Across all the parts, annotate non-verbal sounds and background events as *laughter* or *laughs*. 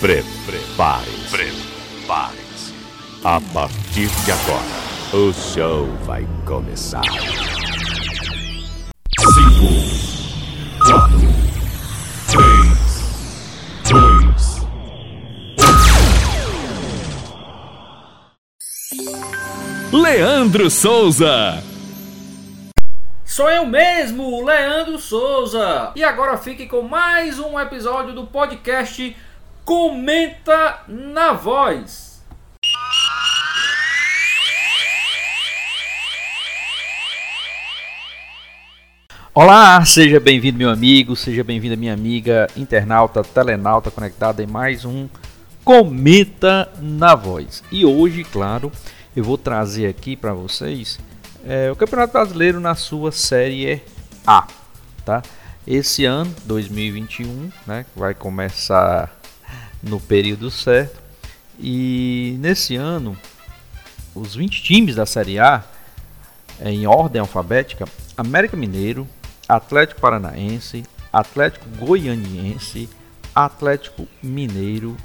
Prepare-se. Prepare-se. A partir de agora, o show vai começar. 5, 4, 3, 2, Leandro Souza. Sou eu mesmo, Leandro Souza. E agora fique com mais um episódio do podcast Comenta na Voz. Olá, seja bem-vindo meu amigo, seja bem-vinda minha amiga internauta, telenauta conectada em mais um Comenta na Voz. E hoje, claro, eu vou trazer aqui para vocês é, o Campeonato Brasileiro na sua Série A, tá? Esse ano, 2021, né, vai começar no período certo. E nesse ano, os 20 times da Série A, em ordem alfabética, América Mineiro, Atlético Paranaense, Atlético Goianiense, Atlético Mineiro,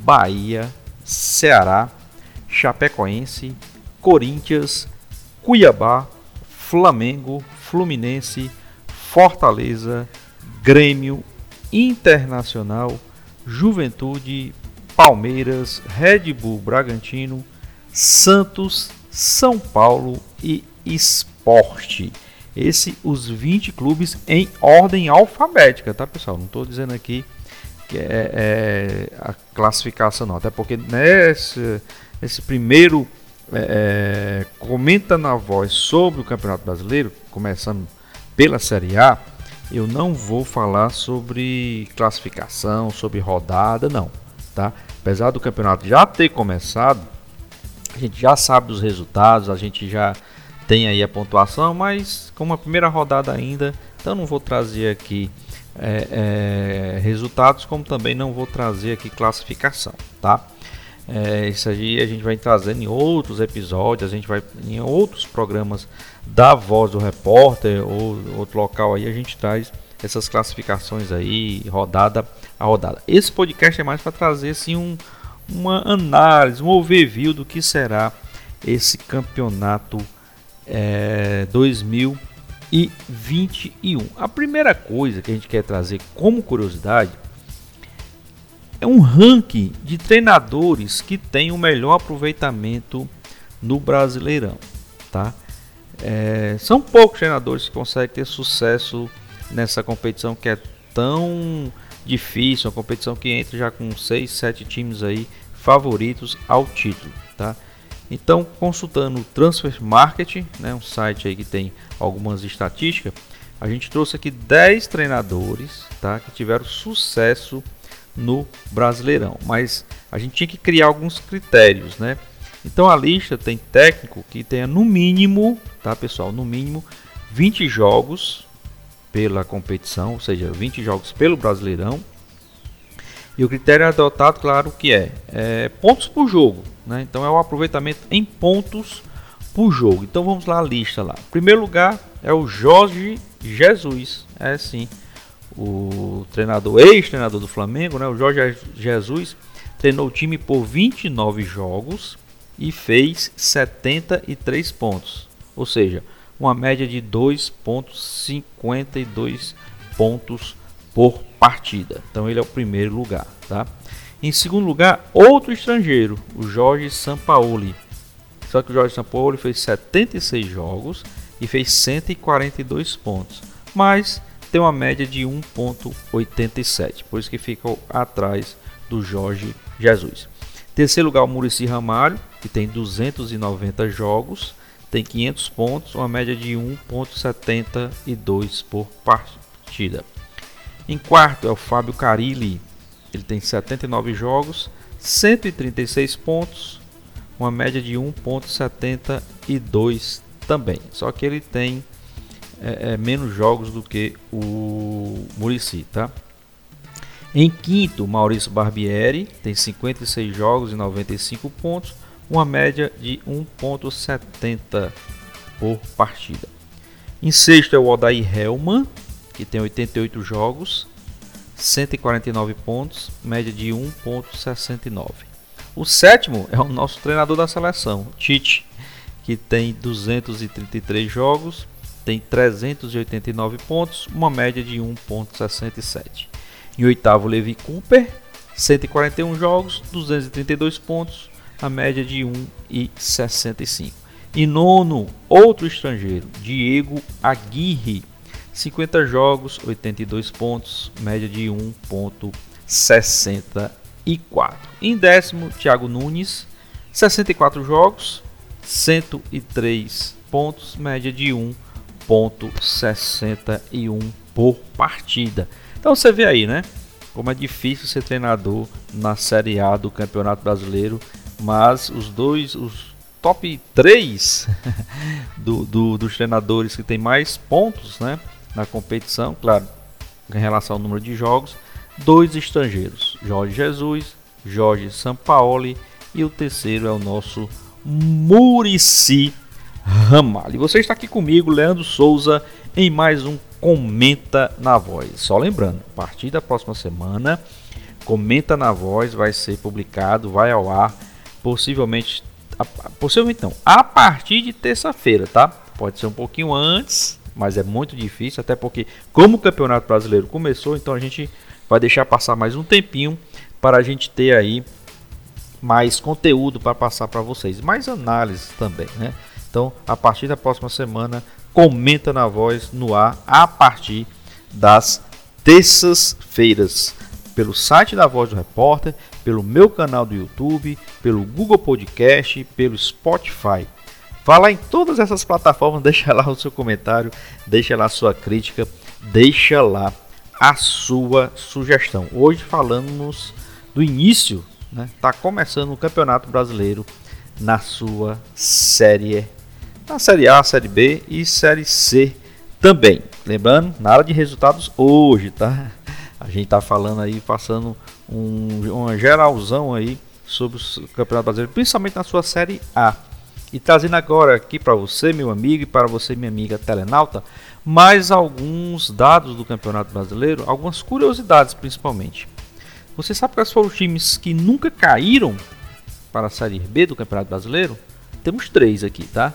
Bahia, Ceará, Chapecoense, Corinthians, Cuiabá, Flamengo, Fluminense, Fortaleza, Grêmio, Internacional, Juventude, Palmeiras, Red Bull Bragantino, Santos, São Paulo e Esporte. Esse os 20 clubes em ordem alfabética, tá pessoal? Não estou dizendo aqui que é, é, a classificação não, até porque nesse esse primeiro é, comenta na voz sobre o Campeonato Brasileiro, começando pela Série A, eu não vou falar sobre classificação, sobre rodada, não, tá? Apesar do campeonato já ter começado, a gente já sabe dos resultados, a gente já tem aí a pontuação, mas como a primeira rodada ainda, então não vou trazer aqui é, é, resultados, como também não vou trazer aqui classificação, tá? É, isso aí a gente vai trazendo em outros episódios, a gente vai em outros programas da Voz do Repórter ou outro local aí a gente traz essas classificações aí, rodada a rodada. Esse podcast é mais para trazer assim um, uma análise, um overview do que será esse campeonato é, 2021. A primeira coisa que a gente quer trazer como curiosidade é um ranking de treinadores que tem o melhor aproveitamento no Brasileirão, tá? É, são poucos treinadores que conseguem ter sucesso nessa competição que é tão difícil, uma competição que entra já com 6, 7 times aí favoritos ao título, tá? Então, consultando o Transfer Market, né, um site aí que tem algumas estatísticas, a gente trouxe aqui 10 treinadores, tá, que tiveram sucesso no Brasileirão. Mas a gente tinha que criar alguns critérios, né? Então a lista tem técnico que tenha no mínimo, tá pessoal, no mínimo 20 jogos pela competição, ou seja, 20 jogos pelo Brasileirão. E o critério adotado, claro, que é, é pontos por jogo, né? Então é o aproveitamento em pontos por jogo. Então vamos lá a lista lá. Primeiro lugar é o Jorge Jesus, é sim o treinador, ex-treinador do Flamengo, né, o Jorge Jesus, treinou o time por 29 jogos e fez 73 pontos, ou seja, uma média de 2.52 pontos por partida. Então ele é o primeiro lugar, tá? Em segundo lugar, outro estrangeiro, o Jorge Sampaoli. Só que o Jorge Sampaoli fez 76 jogos e fez 142 pontos. Mas tem uma média de 1.87, por isso que fica atrás do Jorge Jesus. Terceiro lugar, o Murici Ramalho, que tem 290 jogos, tem 500 pontos, uma média de 1.72 por partida. Em quarto é o Fábio Carilli, ele tem 79 jogos, 136 pontos, uma média de 1.72 também. Só que ele tem é, é, menos jogos do que o Murici, tá? Em quinto, Maurício Barbieri tem 56 jogos e 95 pontos, uma média de 1.70 por partida. Em sexto é o Odair Helman, que tem 88 jogos, 149 pontos, média de 1.69. O sétimo é o nosso treinador da seleção, Tite, que tem 233 jogos, tem 389 pontos, uma média de 1.67. Em oitavo, Levi Cooper, 141 jogos, 232 pontos, a média de 1,65. E nono, outro estrangeiro, Diego Aguirre, 50 jogos, 82 pontos, média de 1,64. Em décimo, Thiago Nunes, 64 jogos, 103 pontos, média de 1,61 por partida. Então você vê aí, né? Como é difícil ser treinador na Série A do Campeonato Brasileiro, mas os dois, os top 3 *laughs* do, do, dos treinadores que tem mais pontos, né? na competição, claro, em relação ao número de jogos, dois estrangeiros, Jorge Jesus, Jorge Sampaoli e o terceiro é o nosso Murici Ramalho. Você está aqui comigo, Leandro Souza, em mais um Comenta na Voz. Só lembrando, a partir da próxima semana, Comenta na Voz vai ser publicado, vai ao ar, possivelmente, possivelmente não, a partir de terça-feira, tá? Pode ser um pouquinho antes, mas é muito difícil, até porque, como o Campeonato Brasileiro começou, então a gente vai deixar passar mais um tempinho para a gente ter aí mais conteúdo para passar para vocês, mais análises também, né? Então, a partir da próxima semana, comenta na voz no ar a partir das terças-feiras, pelo site da Voz do Repórter, pelo meu canal do YouTube, pelo Google Podcast, pelo Spotify. Vá lá em todas essas plataformas, *laughs* deixa lá o seu comentário, deixa lá a sua crítica, deixa lá a sua sugestão. Hoje falamos do início, né? Tá começando o Campeonato Brasileiro na sua série, na série A, série B e série C também. Lembrando, nada de resultados hoje, tá? A gente tá falando aí, passando um, uma geralzão aí sobre o Campeonato Brasileiro, principalmente na sua série A. E trazendo agora aqui para você, meu amigo, e para você, minha amiga telenauta, mais alguns dados do Campeonato Brasileiro, algumas curiosidades principalmente. Você sabe quais foram os times que nunca caíram para a Série B do Campeonato Brasileiro? Temos três aqui, tá?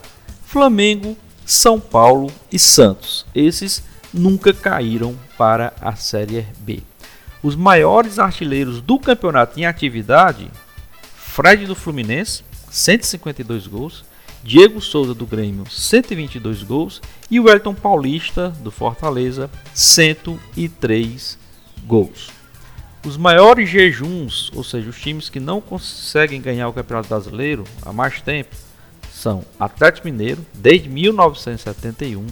Flamengo, São Paulo e Santos. Esses nunca caíram para a Série B. Os maiores artilheiros do campeonato em atividade: Fred do Fluminense, 152 gols, Diego Souza do Grêmio, 122 gols e o Elton Paulista do Fortaleza, 103 gols. Os maiores jejuns, ou seja, os times que não conseguem ganhar o Campeonato Brasileiro há mais tempo, são Atlético Mineiro desde 1971,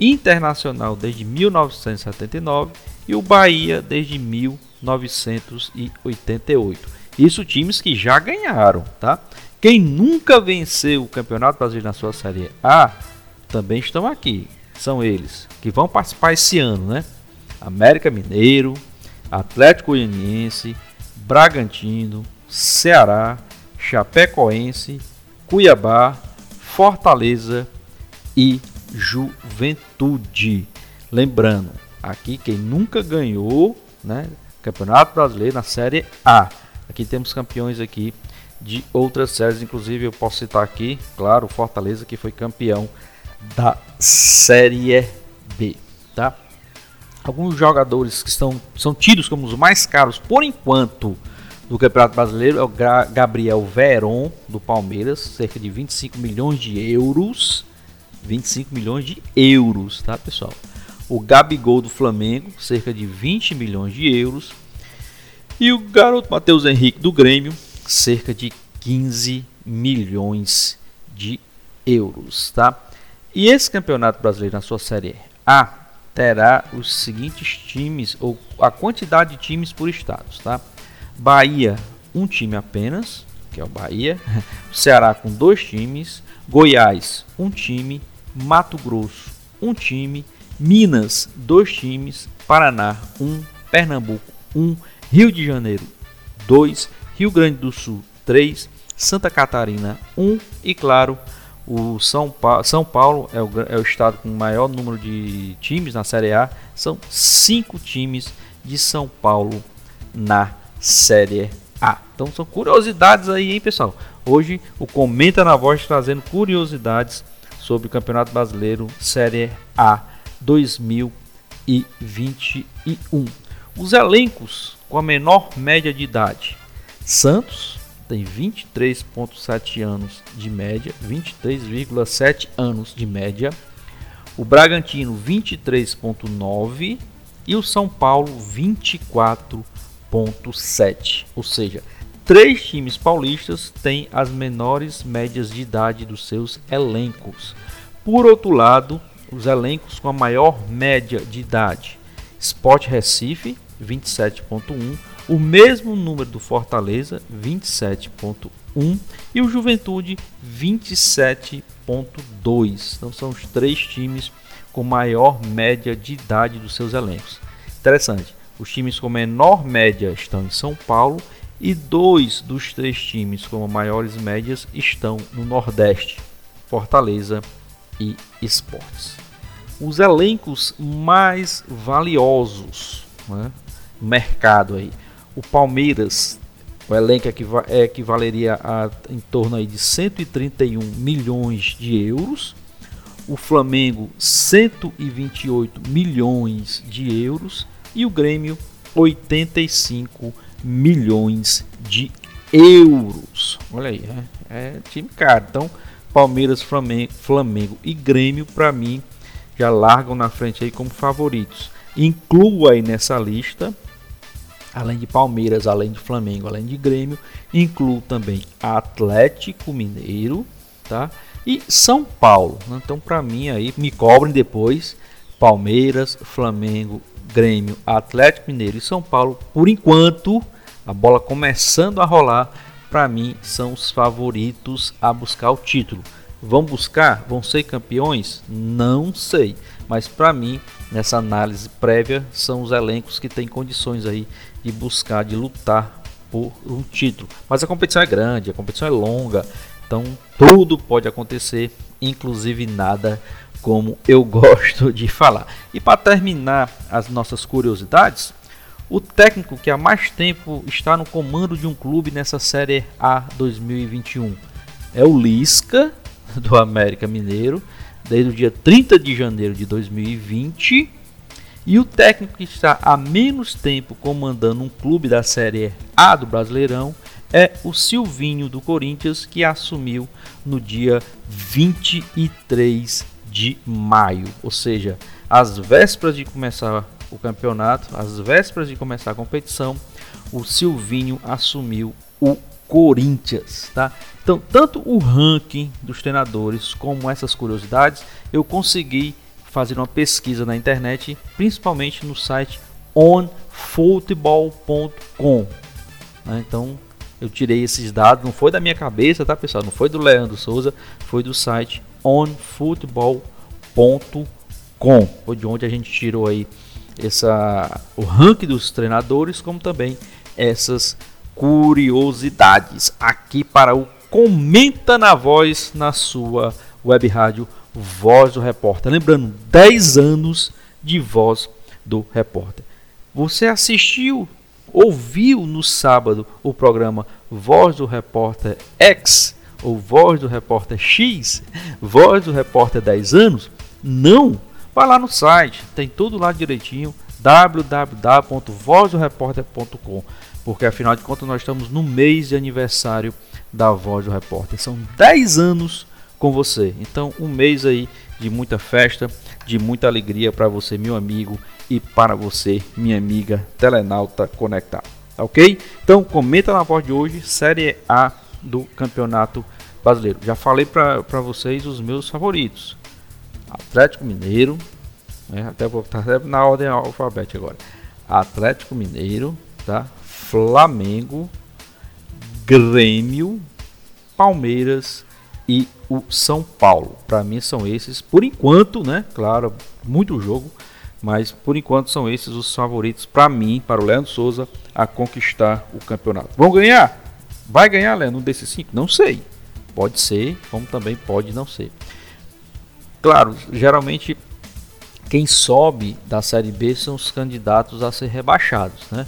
Internacional desde 1979 e o Bahia desde 1988. Isso times que já ganharam, tá? Quem nunca venceu o Campeonato Brasileiro na sua Série A também estão aqui. São eles que vão participar esse ano, né? América Mineiro, Atlético Goianiense, Bragantino, Ceará, Chapecoense, Cuiabá, Fortaleza e Juventude. Lembrando, aqui quem nunca ganhou, né, Campeonato Brasileiro na Série A. Aqui temos campeões aqui de outras séries, inclusive eu posso citar aqui, claro, Fortaleza que foi campeão da Série B, tá? Alguns jogadores que estão, são tidos como os mais caros por enquanto do Campeonato Brasileiro é o Gabriel Veron do Palmeiras, cerca de 25 milhões de euros. 25 milhões de euros, tá, pessoal? O Gabigol do Flamengo, cerca de 20 milhões de euros. E o garoto Matheus Henrique do Grêmio, cerca de 15 milhões de euros, tá? E esse campeonato brasileiro na sua série A terá os seguintes times ou a quantidade de times por estados, tá? Bahia, um time apenas, que é o Bahia. *laughs* Ceará com dois times, Goiás, um time, Mato Grosso, um time, Minas, dois times, Paraná, um, Pernambuco, um, Rio de Janeiro, dois. Rio Grande do Sul 3, Santa Catarina 1 e claro, o São, pa São Paulo é o, é o estado com o maior número de times na Série A, são 5 times de São Paulo na Série A. Então são curiosidades aí, hein, pessoal? Hoje o Comenta na Voz trazendo curiosidades sobre o Campeonato Brasileiro Série A 2021. Os elencos com a menor média de idade. Santos tem 23,7 anos de média, 23,7 anos de média. O Bragantino 23,9 e o São Paulo 24,7. Ou seja, três times paulistas têm as menores médias de idade dos seus elencos. Por outro lado, os elencos com a maior média de idade: Sport Recife 27.1, o mesmo número do Fortaleza 27.1 e o Juventude 27.2. Então são os três times com maior média de idade dos seus elencos. Interessante. Os times com menor média estão em São Paulo e dois dos três times com maiores médias estão no Nordeste, Fortaleza e Esportes. Os elencos mais valiosos né, no mercado aí. O Palmeiras, o elenco é equivaleria a em torno aí de 131 milhões de euros. O Flamengo 128 milhões de euros e o Grêmio 85 milhões de euros. Olha aí, é, é time caro. Então, Palmeiras, Flamengo, Flamengo e Grêmio, para mim, já largam na frente aí como favoritos. Incluo aí nessa lista, além de Palmeiras, além de Flamengo, além de Grêmio, incluo também Atlético Mineiro, tá? E São Paulo. Então, para mim aí, me cobrem depois Palmeiras, Flamengo, Grêmio, Atlético Mineiro e São Paulo. Por enquanto, a bola começando a rolar, para mim são os favoritos a buscar o título. Vão buscar? Vão ser campeões? Não sei. Mas para mim, nessa análise prévia, são os elencos que têm condições aí de buscar, de lutar por um título. Mas a competição é grande, a competição é longa, então tudo pode acontecer, inclusive nada, como eu *laughs* gosto de falar. E para terminar as nossas curiosidades, o técnico que há mais tempo está no comando de um clube nessa Série A 2021 é o Lisca, *laughs* do América Mineiro, desde o dia 30 de janeiro de 2020. E o técnico que está há menos tempo comandando um clube da Série A do Brasileirão é o Silvinho do Corinthians, que assumiu no dia 23 de maio, ou seja, às vésperas de começar o campeonato, às vésperas de começar a competição, o Silvinho assumiu o Corinthians, tá? Então, tanto o ranking dos treinadores como essas curiosidades, eu consegui fazer uma pesquisa na internet, principalmente no site onfootball.com. Né? Então, eu tirei esses dados, não foi da minha cabeça, tá, pessoal? Não foi do Leandro Souza, foi do site onfootball.com, de onde a gente tirou aí essa o ranking dos treinadores, como também essas curiosidades aqui para o Comenta na Voz na sua web rádio Voz do Repórter. Lembrando, 10 anos de Voz do Repórter. Você assistiu, ouviu no sábado o programa Voz do Repórter X ou Voz do Repórter X, Voz do Repórter 10 anos? Não? Vá lá no site, tem tudo lá direitinho www.vozdoreporter.com porque afinal de contas nós estamos no mês de aniversário da Voz do Repórter. São 10 anos com você. Então, um mês aí de muita festa, de muita alegria para você, meu amigo, e para você, minha amiga telenauta conectada. Tá ok? Então, comenta na voz de hoje, Série A do Campeonato Brasileiro. Já falei para vocês os meus favoritos: Atlético Mineiro, né? até vou estar na ordem alfabética agora. Atlético Mineiro, tá? Flamengo, Grêmio, Palmeiras e o São Paulo. Para mim são esses, por enquanto, né? Claro, muito jogo, mas por enquanto são esses os favoritos para mim, para o Leandro Souza, a conquistar o campeonato. Vão ganhar? Vai ganhar, Leandro, um desses cinco? Não sei. Pode ser, como também pode não ser. Claro, geralmente quem sobe da Série B são os candidatos a ser rebaixados, né?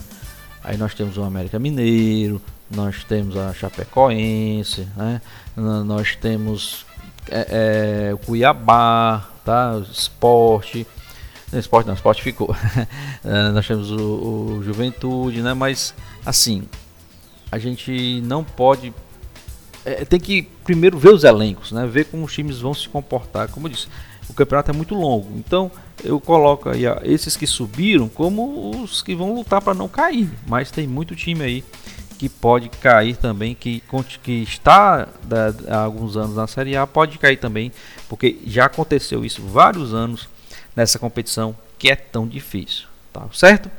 Aí nós temos o América Mineiro, nós temos a Chapecoense, né? nós temos é, é, o Cuiabá, tá? o Esporte, não, esporte não, esporte ficou. *laughs* Nós temos o, o, Juventude, né? Mas assim, a gente não pode. É, tem que primeiro ver os elencos, né? Ver como os times vão se comportar. Como eu disse, o campeonato é muito longo. Então eu coloco aí esses que subiram como os que vão lutar para não cair. Mas tem muito time aí que pode cair também, que, que está da, há alguns anos na Série A, pode cair também, porque já aconteceu isso vários anos nessa competição que é tão difícil, tá certo?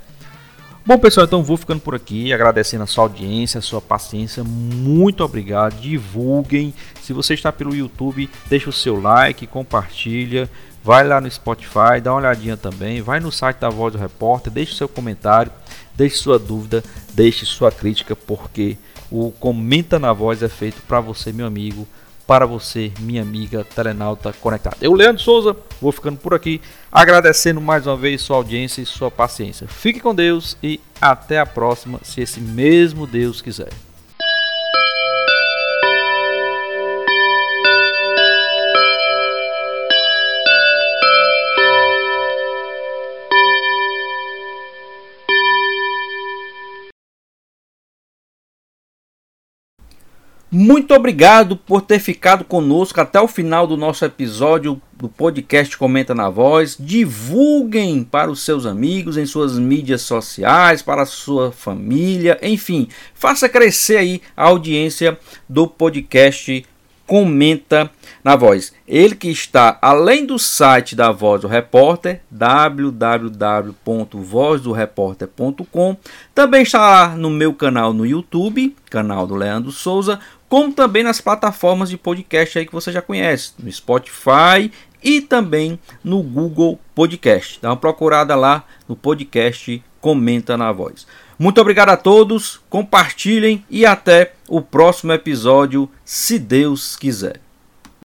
Bom pessoal, então vou ficando por aqui, agradecendo a sua audiência, a sua paciência, muito obrigado, divulguem, se você está pelo YouTube, deixa o seu like, compartilha, vai lá no Spotify, dá uma olhadinha também, vai no site da Voz do Repórter, deixe seu comentário, deixe sua dúvida, deixe sua crítica, porque o Comenta na Voz é feito para você, meu amigo, para você, minha amiga telenauta conectada. Eu, Leandro Souza, vou ficando por aqui, agradecendo mais uma vez sua audiência e sua paciência. Fique com Deus e até a próxima, se esse mesmo Deus quiser. Muito obrigado por ter ficado conosco até o final do nosso episódio do podcast Comenta na Voz. Divulguem para os seus amigos em suas mídias sociais, para a sua família, enfim, faça crescer aí a audiência do podcast Comenta na Voz. Ele que está além do site da Voz do Repórter, www.vozdoreporter.com, também está lá no meu canal no YouTube, canal do Leandro Souza, como também nas plataformas de podcast aí que você já conhece, no Spotify e também no Google Podcast. Dá uma procurada lá no podcast Comenta na Voz. Muito obrigado a todos, compartilhem e até o próximo episódio, se Deus quiser.